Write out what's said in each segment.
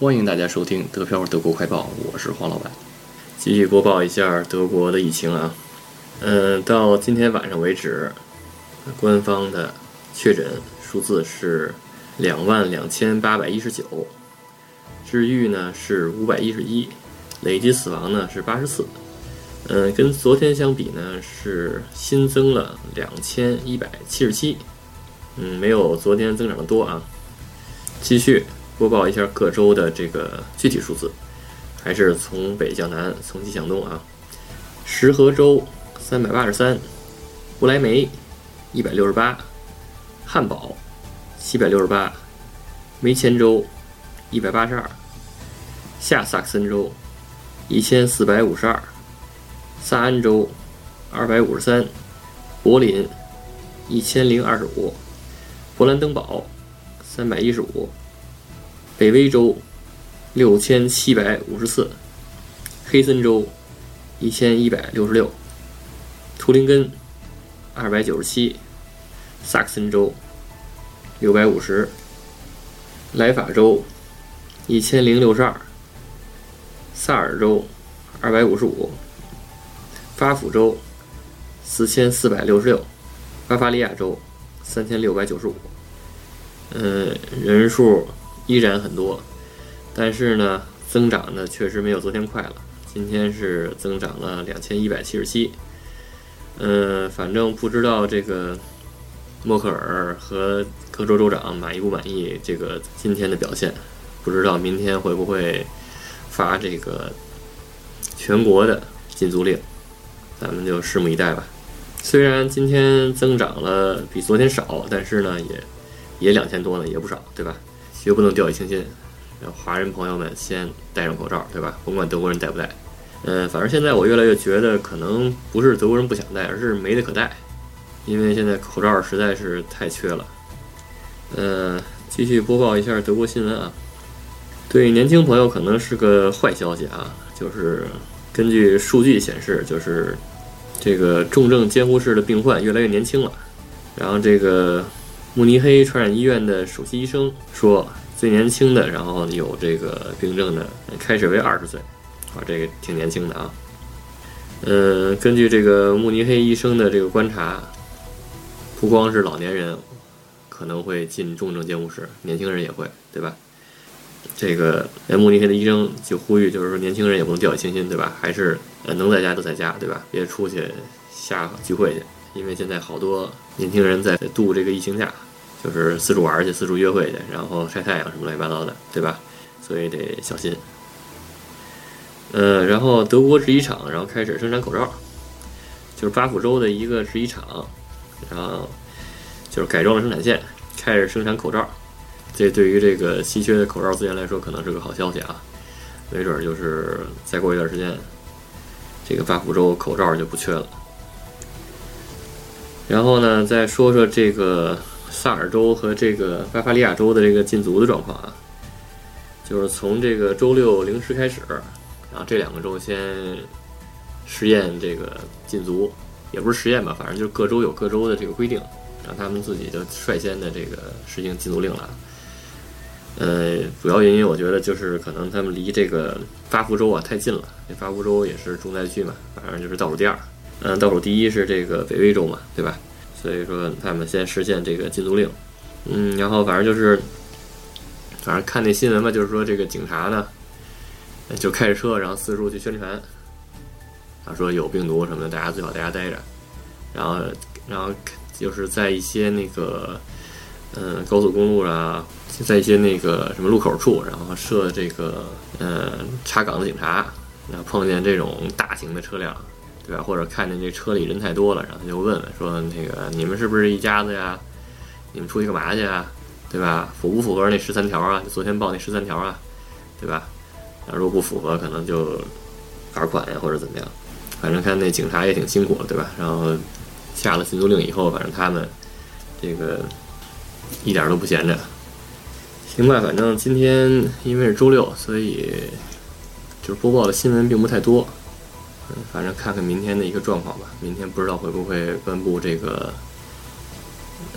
欢迎大家收听德飘德国快报，我是黄老板，继续播报一下德国的疫情啊。嗯，到今天晚上为止，官方的确诊数字是两万两千八百一十九，治愈呢是五百一十一，累计死亡呢是八十四。嗯，跟昨天相比呢是新增了两千一百七十七，嗯，没有昨天增长的多啊。继续。播报一下各州的这个具体数字，还是从北向南，从西向东啊。石河州三百八十三，不来梅一百六十八，汉堡七百六十八，梅前州一百八十二，下萨克森州一千四百五十二，萨安州二百五十三，柏林一千零二十五，勃兰登堡三百一十五。北威州六千七百五十四，黑森州一千一百六十六，图林根二百九十七，萨克森州六百五十，莱法州一千零六十二，萨尔州二百五十五，巴甫州四千四百六十六，巴伐利亚州三千六百九十五，嗯，人数。依然很多，但是呢，增长呢确实没有昨天快了。今天是增长了两千一百七十七。嗯，反正不知道这个默克尔和各州州长满意不满意这个今天的表现，不知道明天会不会发这个全国的禁足令，咱们就拭目以待吧。虽然今天增长了比昨天少，但是呢，也也两千多呢，也不少，对吧？绝不能掉以轻心，让华人朋友们先戴上口罩，对吧？甭管德国人戴不戴，嗯，反正现在我越来越觉得，可能不是德国人不想戴，而是没得可戴，因为现在口罩实在是太缺了。嗯，继续播报一下德国新闻啊，对年轻朋友可能是个坏消息啊，就是根据数据显示，就是这个重症监护室的病患越来越年轻了，然后这个。慕尼黑传染医院的首席医生说，最年轻的，然后有这个病症的，开始为二十岁，啊，这个挺年轻的啊。嗯，根据这个慕尼黑医生的这个观察，不光是老年人可能会进重症监护室，年轻人也会，对吧？这个慕尼黑的医生就呼吁，就是说年轻人也不能掉以轻心，对吧？还是能在家都在家，对吧？别出去瞎聚会去。因为现在好多年轻人在度这个疫情假，就是四处玩去、四处约会去，然后晒太阳什么乱七八糟的，对吧？所以得小心。呃，然后德国制衣厂然后开始生产口罩，就是巴甫州的一个制衣厂，然后就是改装了生产线，开始生产口罩。这对于这个稀缺的口罩资源来说，可能是个好消息啊！没准就是再过一段时间，这个巴甫州口罩就不缺了。然后呢，再说说这个萨尔州和这个巴伐利亚州的这个禁足的状况啊，就是从这个周六零时开始，然后这两个州先实验这个禁足，也不是实验吧，反正就是各州有各州的这个规定，让他们自己就率先的这个实行禁足令了。呃，主要原因我觉得就是可能他们离这个巴福州啊太近了，这巴福州也是重灾区嘛，反正就是倒数第二。嗯，倒数第一是这个北威州嘛，对吧？所以说他们先实现这个禁足令。嗯，然后反正就是，反正看那新闻嘛，就是说这个警察呢就开着车，然后四处去宣传，他，说有病毒什么的，大家最好在家待着。然后，然后就是在一些那个嗯高速公路啊，在一些那个什么路口处，然后设这个嗯查岗的警察，然后碰见这种大型的车辆。对吧？或者看见这车里人太多了，然后他就问问说：“那个你们是不是一家子呀？你们出去干嘛去啊？对吧？符不符合那十三条啊？昨天报那十三条啊？对吧？那如果不符合，可能就罚款呀，或者怎么样。反正看那警察也挺辛苦，对吧？然后下了禁足令以后，反正他们这个一点都不闲着。行吧，反正今天因为是周六，所以就是播报的新闻并不太多。”嗯，反正看看明天的一个状况吧。明天不知道会不会颁布这个，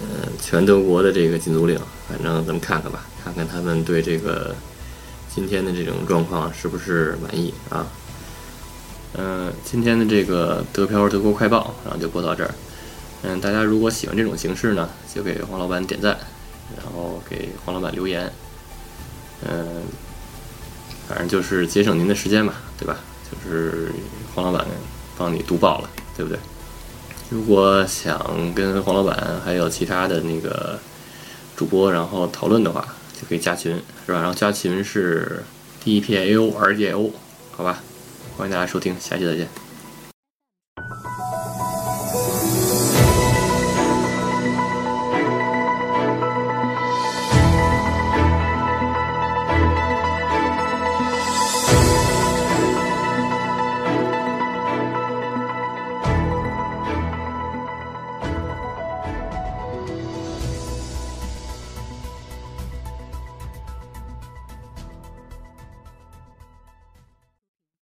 嗯，全德国的这个禁足令。反正咱们看看吧，看看他们对这个今天的这种状况是不是满意啊？嗯，今天的这个德漂德国快报，然后就播到这儿。嗯，大家如果喜欢这种形式呢，就给黄老板点赞，然后给黄老板留言。嗯，反正就是节省您的时间嘛，对吧？就是黄老板帮你读报了，对不对？如果想跟黄老板还有其他的那个主播然后讨论的话，就可以加群，是吧？然后加群是 D P A O R J O，好吧？欢迎大家收听，下期再见。